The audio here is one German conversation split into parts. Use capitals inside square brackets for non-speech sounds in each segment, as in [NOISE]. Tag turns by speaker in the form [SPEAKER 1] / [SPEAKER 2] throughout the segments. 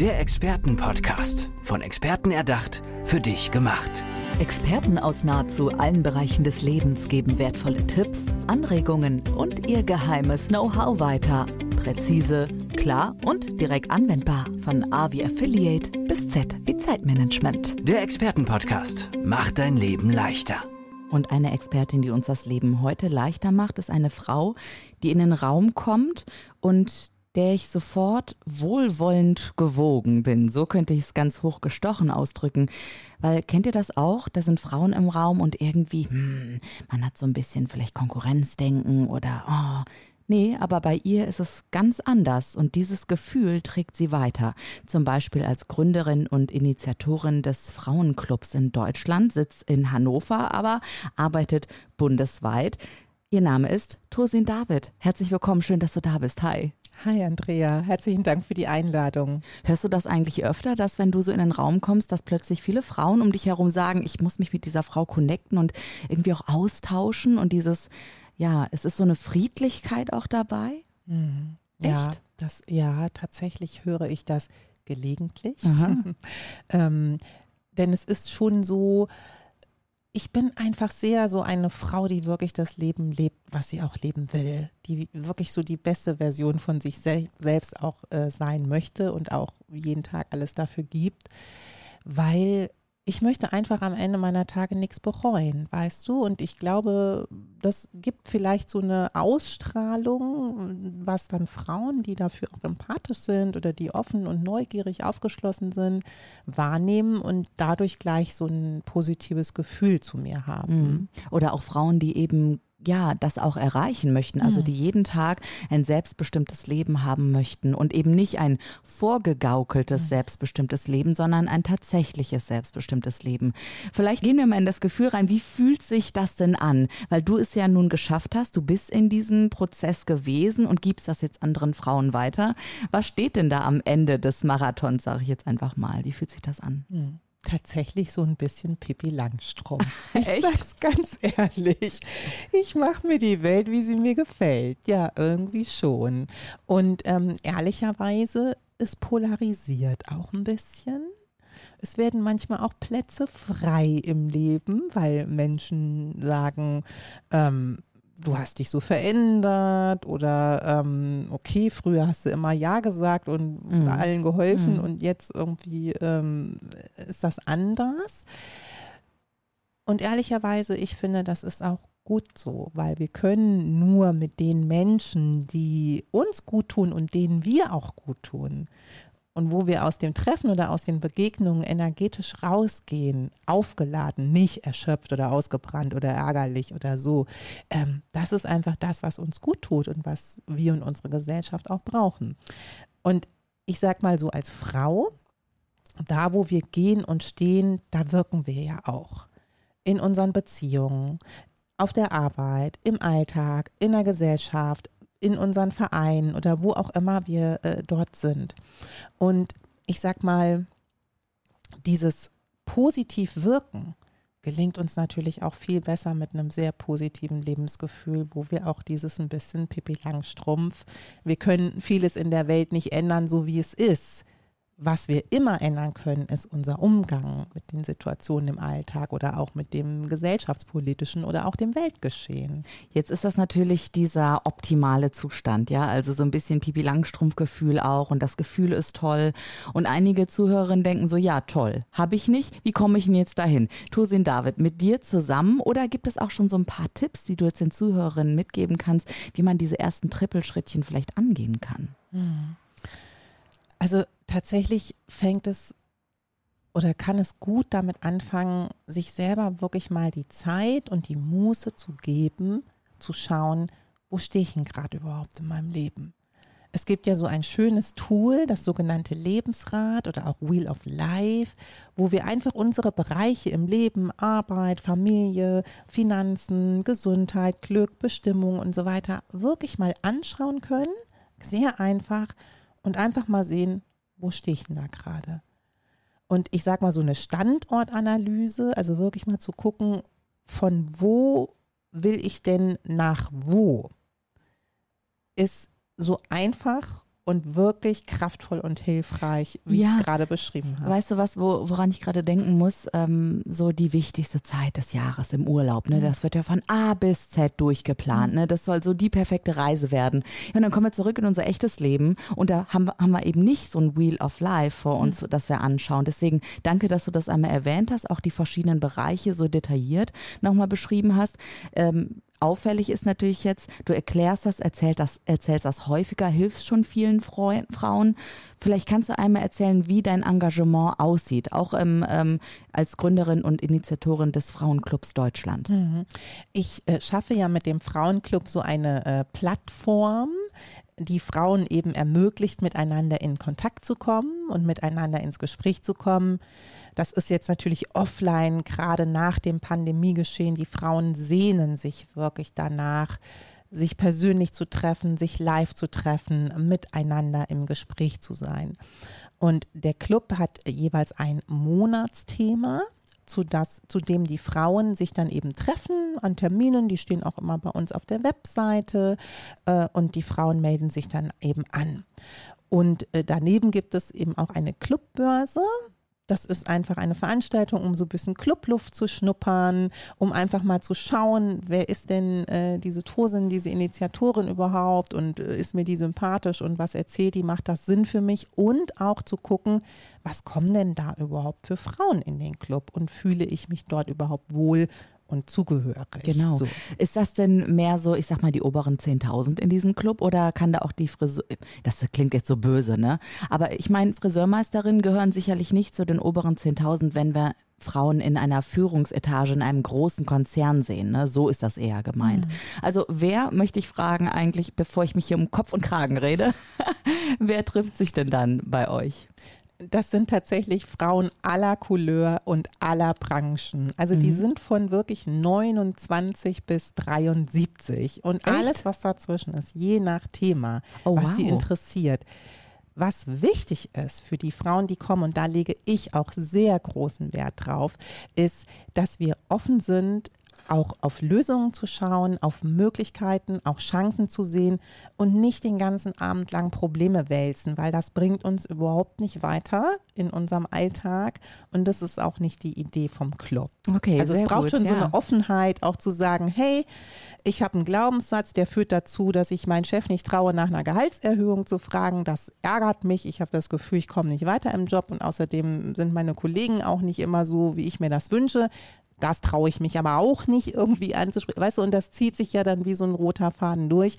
[SPEAKER 1] Der Expertenpodcast. Von Experten erdacht, für dich gemacht.
[SPEAKER 2] Experten aus nahezu allen Bereichen des Lebens geben wertvolle Tipps, Anregungen und ihr geheimes Know-how weiter. Präzise, klar und direkt anwendbar. Von A wie Affiliate bis Z wie Zeitmanagement.
[SPEAKER 1] Der Expertenpodcast macht dein Leben leichter.
[SPEAKER 2] Und eine Expertin, die uns das Leben heute leichter macht, ist eine Frau, die in den Raum kommt und der ich sofort wohlwollend gewogen bin. So könnte ich es ganz hochgestochen ausdrücken. Weil kennt ihr das auch? Da sind Frauen im Raum und irgendwie, hm, man hat so ein bisschen vielleicht Konkurrenzdenken oder, oh, Nee, aber bei ihr ist es ganz anders und dieses Gefühl trägt sie weiter. Zum Beispiel als Gründerin und Initiatorin des Frauenclubs in Deutschland, sitzt in Hannover, aber arbeitet bundesweit. Ihr Name ist Tosin David. Herzlich willkommen, schön, dass du da bist. Hi.
[SPEAKER 3] Hi Andrea, herzlichen Dank für die Einladung.
[SPEAKER 2] Hörst du das eigentlich öfter, dass wenn du so in den Raum kommst, dass plötzlich viele Frauen um dich herum sagen, ich muss mich mit dieser Frau connecten und irgendwie auch austauschen und dieses, ja, es ist so eine Friedlichkeit auch dabei?
[SPEAKER 3] Mhm. Ja, das, ja, tatsächlich höre ich das gelegentlich. [LAUGHS] ähm, denn es ist schon so, ich bin einfach sehr so eine Frau, die wirklich das Leben lebt, was sie auch leben will, die wirklich so die beste Version von sich sel selbst auch äh, sein möchte und auch jeden Tag alles dafür gibt, weil ich möchte einfach am Ende meiner Tage nichts bereuen, weißt du? Und ich glaube, das gibt vielleicht so eine Ausstrahlung, was dann Frauen, die dafür auch empathisch sind oder die offen und neugierig aufgeschlossen sind, wahrnehmen und dadurch gleich so ein positives Gefühl zu mir haben. Mhm.
[SPEAKER 2] Oder auch Frauen, die eben ja, das auch erreichen möchten, also die jeden Tag ein selbstbestimmtes Leben haben möchten und eben nicht ein vorgegaukeltes selbstbestimmtes Leben, sondern ein tatsächliches selbstbestimmtes Leben. Vielleicht gehen wir mal in das Gefühl rein, wie fühlt sich das denn an? Weil du es ja nun geschafft hast, du bist in diesem Prozess gewesen und gibst das jetzt anderen Frauen weiter. Was steht denn da am Ende des Marathons, sage ich jetzt einfach mal? Wie fühlt sich das an?
[SPEAKER 3] Mhm tatsächlich so ein bisschen Pippi Langstrumpf. [LAUGHS] Ich Echt? sag's ganz ehrlich. Ich mache mir die Welt, wie sie mir gefällt. Ja, irgendwie schon. Und ähm, ehrlicherweise, es polarisiert auch ein bisschen. Es werden manchmal auch Plätze frei im Leben, weil Menschen sagen, ähm, du hast dich so verändert oder ähm, okay, früher hast du immer Ja gesagt und mhm. allen geholfen mhm. und jetzt irgendwie ähm, ist das anders. Und ehrlicherweise, ich finde, das ist auch gut so, weil wir können nur mit den Menschen, die uns gut tun und denen wir auch gut tun, und wo wir aus dem Treffen oder aus den Begegnungen energetisch rausgehen, aufgeladen, nicht erschöpft oder ausgebrannt oder ärgerlich oder so, ähm, das ist einfach das, was uns gut tut und was wir und unsere Gesellschaft auch brauchen. Und ich sag mal so als Frau, da wo wir gehen und stehen, da wirken wir ja auch. In unseren Beziehungen, auf der Arbeit, im Alltag, in der Gesellschaft, in unseren Vereinen oder wo auch immer wir äh, dort sind. Und ich sag mal, dieses positiv wirken gelingt uns natürlich auch viel besser mit einem sehr positiven Lebensgefühl, wo wir auch dieses ein bisschen Pipi Langstrumpf, wir können vieles in der Welt nicht ändern, so wie es ist was wir immer ändern können, ist unser Umgang mit den Situationen im Alltag oder auch mit dem gesellschaftspolitischen oder auch dem Weltgeschehen.
[SPEAKER 2] Jetzt ist das natürlich dieser optimale Zustand, ja, also so ein bisschen Pipi Langstrumpf-Gefühl auch und das Gefühl ist toll. Und einige Zuhörerinnen denken so, ja, toll, habe ich nicht, wie komme ich denn jetzt dahin? Tosin David, mit dir zusammen oder gibt es auch schon so ein paar Tipps, die du jetzt den Zuhörerinnen mitgeben kannst, wie man diese ersten Trippelschrittchen vielleicht angehen kann? Hm.
[SPEAKER 3] Also tatsächlich fängt es oder kann es gut damit anfangen, sich selber wirklich mal die Zeit und die Muße zu geben, zu schauen, wo stehe ich denn gerade überhaupt in meinem Leben? Es gibt ja so ein schönes Tool, das sogenannte Lebensrad oder auch Wheel of Life, wo wir einfach unsere Bereiche im Leben, Arbeit, Familie, Finanzen, Gesundheit, Glück, Bestimmung und so weiter wirklich mal anschauen können. Sehr einfach und einfach mal sehen, wo stehe ich denn da gerade? Und ich sage mal so eine Standortanalyse, also wirklich mal zu gucken, von wo will ich denn nach wo, ist so einfach und wirklich kraftvoll und hilfreich, wie ja. ich es gerade beschrieben habe.
[SPEAKER 2] Weißt du was, wo, woran ich gerade denken muss? Ähm, so die wichtigste Zeit des Jahres im Urlaub. Ne? Mhm. Das wird ja von A bis Z durchgeplant. Mhm. Ne? Das soll so die perfekte Reise werden. und dann kommen wir zurück in unser echtes Leben und da haben, haben wir eben nicht so ein Wheel of Life vor uns, mhm. das wir anschauen. Deswegen danke, dass du das einmal erwähnt hast, auch die verschiedenen Bereiche so detailliert nochmal beschrieben hast. Ähm, auffällig ist natürlich jetzt, du erklärst das, erzählst das, erzählst das häufiger, hilfst schon vielen Freu Frauen. Vielleicht kannst du einmal erzählen, wie dein Engagement aussieht, auch im, ähm, als Gründerin und Initiatorin des Frauenclubs Deutschland. Mhm.
[SPEAKER 3] Ich äh, schaffe ja mit dem Frauenclub so eine äh, Plattform, die Frauen eben ermöglicht, miteinander in Kontakt zu kommen und miteinander ins Gespräch zu kommen. Das ist jetzt natürlich offline, gerade nach dem Pandemiegeschehen. Die Frauen sehnen sich wirklich danach, sich persönlich zu treffen, sich live zu treffen, miteinander im Gespräch zu sein. Und der Club hat jeweils ein Monatsthema zu, das, zu dem die Frauen sich dann eben treffen an Terminen. Die stehen auch immer bei uns auf der Webseite äh, und die Frauen melden sich dann eben an. Und äh, daneben gibt es eben auch eine Clubbörse. Das ist einfach eine Veranstaltung, um so ein bisschen Clubluft zu schnuppern, um einfach mal zu schauen, wer ist denn äh, diese Tosin, diese Initiatorin überhaupt und äh, ist mir die sympathisch und was erzählt die, macht das Sinn für mich? Und auch zu gucken, was kommen denn da überhaupt für Frauen in den Club und fühle ich mich dort überhaupt wohl und zugehörig.
[SPEAKER 2] Genau. So. Ist das denn mehr so, ich sag mal, die oberen 10.000 in diesem Club oder kann da auch die Friseur, das klingt jetzt so böse, ne? Aber ich meine, Friseurmeisterinnen gehören sicherlich nicht zu den oberen 10.000, wenn wir Frauen in einer Führungsetage in einem großen Konzern sehen. Ne? So ist das eher gemeint. Mhm. Also wer, möchte ich fragen eigentlich, bevor ich mich hier um Kopf und Kragen rede, [LAUGHS] wer trifft sich denn dann bei euch?
[SPEAKER 3] Das sind tatsächlich Frauen aller Couleur und aller Branchen. Also mhm. die sind von wirklich 29 bis 73 und Echt? alles, was dazwischen ist, je nach Thema, oh, was wow. sie interessiert. Was wichtig ist für die Frauen, die kommen, und da lege ich auch sehr großen Wert drauf, ist, dass wir offen sind auch auf Lösungen zu schauen, auf Möglichkeiten, auch Chancen zu sehen und nicht den ganzen Abend lang Probleme wälzen, weil das bringt uns überhaupt nicht weiter in unserem Alltag und das ist auch nicht die Idee vom Club. Okay, also es braucht gut, schon ja. so eine Offenheit, auch zu sagen, hey, ich habe einen Glaubenssatz, der führt dazu, dass ich meinen Chef nicht traue, nach einer Gehaltserhöhung zu fragen. Das ärgert mich. Ich habe das Gefühl, ich komme nicht weiter im Job und außerdem sind meine Kollegen auch nicht immer so, wie ich mir das wünsche. Das traue ich mich aber auch nicht irgendwie anzusprechen. Weißt du, und das zieht sich ja dann wie so ein roter Faden durch.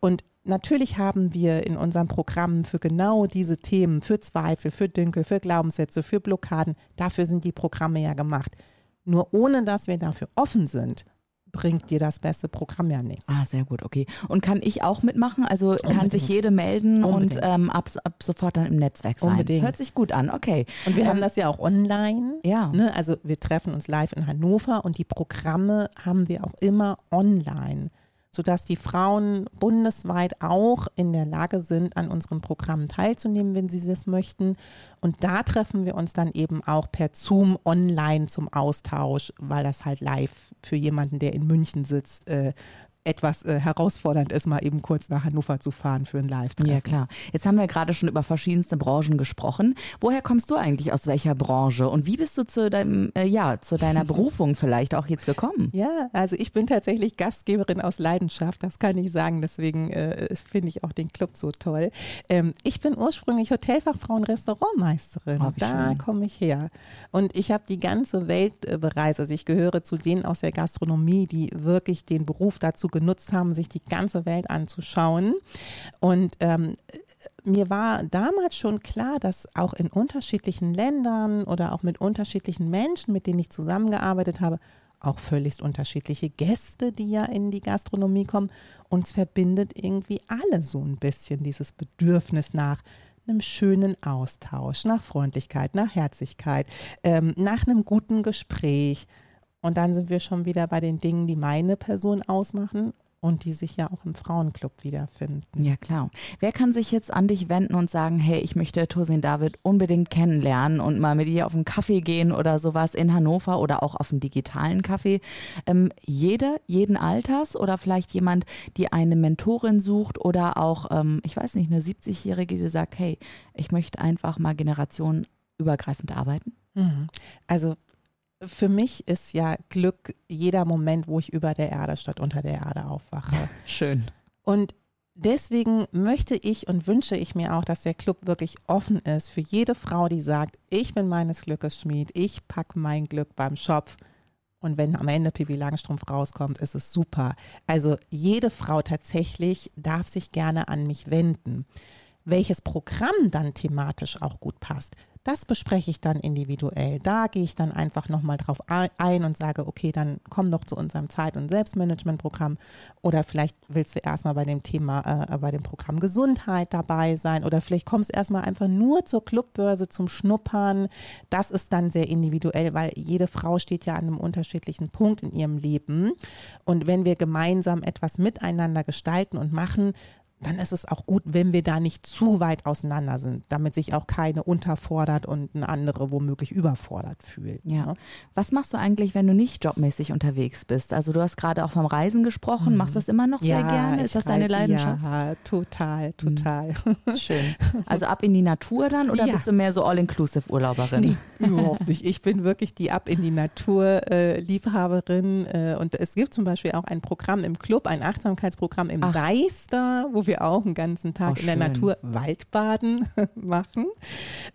[SPEAKER 3] Und natürlich haben wir in unserem Programm für genau diese Themen, für Zweifel, für Dünkel, für Glaubenssätze, für Blockaden, dafür sind die Programme ja gemacht. Nur ohne dass wir dafür offen sind, bringt dir das beste Programm ja nichts.
[SPEAKER 2] Ah, sehr gut, okay. Und kann ich auch mitmachen? Also Unbedingt. kann sich jede melden Unbedingt. und ähm, ab, ab, sofort dann im Netzwerk sein. Unbedingt. Hört sich gut an, okay.
[SPEAKER 3] Und wir ähm, haben das ja auch online. Ja. Ne? Also wir treffen uns live in Hannover und die Programme haben wir auch immer online sodass die Frauen bundesweit auch in der Lage sind, an unseren Programmen teilzunehmen, wenn sie das möchten. Und da treffen wir uns dann eben auch per Zoom online zum Austausch, weil das halt live für jemanden, der in München sitzt, äh, etwas äh, herausfordernd ist, mal eben kurz nach Hannover zu fahren für ein Live-Treffen.
[SPEAKER 2] Ja, klar. Jetzt haben wir gerade schon über verschiedenste Branchen gesprochen. Woher kommst du eigentlich aus welcher Branche und wie bist du zu deinem, äh, ja, zu deiner [LAUGHS] Berufung vielleicht auch jetzt gekommen?
[SPEAKER 3] Ja, also ich bin tatsächlich Gastgeberin aus Leidenschaft, das kann ich sagen. Deswegen äh, finde ich auch den Club so toll. Ähm, ich bin ursprünglich Hotelfachfrau und Restaurantmeisterin. Oh, da komme ich her. Und ich habe die ganze Welt äh, bereist. Also ich gehöre zu denen aus der Gastronomie, die wirklich den Beruf dazu genutzt haben, sich die ganze Welt anzuschauen. Und ähm, mir war damals schon klar, dass auch in unterschiedlichen Ländern oder auch mit unterschiedlichen Menschen, mit denen ich zusammengearbeitet habe, auch völlig unterschiedliche Gäste, die ja in die Gastronomie kommen. Uns verbindet irgendwie alle so ein bisschen dieses Bedürfnis nach einem schönen Austausch, nach Freundlichkeit, nach Herzlichkeit, ähm, nach einem guten Gespräch, und dann sind wir schon wieder bei den Dingen, die meine Person ausmachen. und die sich ja auch im Frauenclub wiederfinden.
[SPEAKER 2] Ja, klar. Wer kann sich jetzt an dich wenden und sagen, hey, ich möchte Tosin David unbedingt kennenlernen und mal mit ihr auf einen Kaffee gehen oder sowas in Hannover oder auch auf einen digitalen Kaffee? Ähm, jede, jeden Alters oder vielleicht jemand, die eine Mentorin sucht oder auch, ähm, ich weiß nicht, eine 70-Jährige, die sagt, hey, ich möchte einfach mal generationenübergreifend arbeiten?
[SPEAKER 3] Mhm. Also für mich ist ja Glück jeder Moment, wo ich über der Erde statt unter der Erde aufwache. [LAUGHS]
[SPEAKER 2] Schön.
[SPEAKER 3] Und deswegen möchte ich und wünsche ich mir auch, dass der Club wirklich offen ist für jede Frau, die sagt, ich bin meines Glückes Schmied, ich packe mein Glück beim Schopf. Und wenn am Ende Pippi Langstrumpf rauskommt, ist es super. Also jede Frau tatsächlich darf sich gerne an mich wenden. Welches Programm dann thematisch auch gut passt, das bespreche ich dann individuell. Da gehe ich dann einfach nochmal drauf ein und sage, okay, dann komm doch zu unserem Zeit- und Selbstmanagementprogramm. Oder vielleicht willst du erstmal bei dem Thema, äh, bei dem Programm Gesundheit dabei sein. Oder vielleicht kommst du erstmal einfach nur zur Clubbörse zum Schnuppern. Das ist dann sehr individuell, weil jede Frau steht ja an einem unterschiedlichen Punkt in ihrem Leben. Und wenn wir gemeinsam etwas miteinander gestalten und machen, dann ist es auch gut, wenn wir da nicht zu weit auseinander sind, damit sich auch keine unterfordert und eine andere womöglich überfordert fühlt.
[SPEAKER 2] Ja. Ne? Was machst du eigentlich, wenn du nicht jobmäßig unterwegs bist? Also du hast gerade auch vom Reisen gesprochen. Mhm. Machst du das immer noch
[SPEAKER 3] ja,
[SPEAKER 2] sehr gerne? Ist das deine Leidenschaft?
[SPEAKER 3] Ja, total, mhm. total.
[SPEAKER 2] Mhm. [LAUGHS] Schön. [LAUGHS] Also ab in die Natur dann oder ja. bist du mehr so All-Inclusive-Urlauberin? Nee,
[SPEAKER 3] überhaupt nicht. Ich bin wirklich die ab in die Natur-Liebhaberin. Äh, und es gibt zum Beispiel auch ein Programm im Club, ein Achtsamkeitsprogramm im Ach. Deister, wo wir wir auch einen ganzen Tag oh, in der Natur Waldbaden [LAUGHS] machen.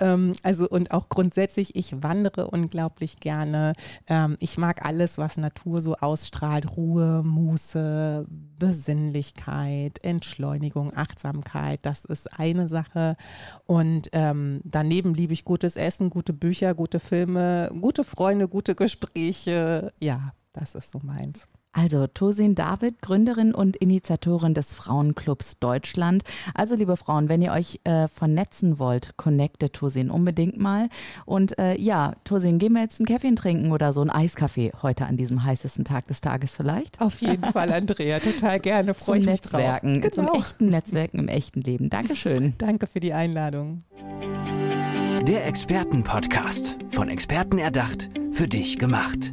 [SPEAKER 3] Ähm, also und auch grundsätzlich, ich wandere unglaublich gerne. Ähm, ich mag alles, was Natur so ausstrahlt. Ruhe, Muße, Besinnlichkeit, Entschleunigung, Achtsamkeit. Das ist eine Sache. Und ähm, daneben liebe ich gutes Essen, gute Bücher, gute Filme, gute Freunde, gute Gespräche. Ja, das ist so meins.
[SPEAKER 2] Also Tosin David, Gründerin und Initiatorin des Frauenclubs Deutschland. Also liebe Frauen, wenn ihr euch äh, vernetzen wollt, connecte Tosin unbedingt mal. Und äh, ja, Tosin, gehen wir jetzt einen Kaffee trinken oder so einen Eiskaffee heute an diesem heißesten Tag des Tages vielleicht?
[SPEAKER 3] Auf jeden Fall, Andrea, total [LAUGHS] gerne. Freue ich mich
[SPEAKER 2] Netzwerken,
[SPEAKER 3] drauf.
[SPEAKER 2] Genau. Zum echten Netzwerken im echten Leben. Dankeschön. [LAUGHS]
[SPEAKER 3] Danke für die Einladung.
[SPEAKER 1] Der Expertenpodcast, von Experten erdacht, für dich gemacht.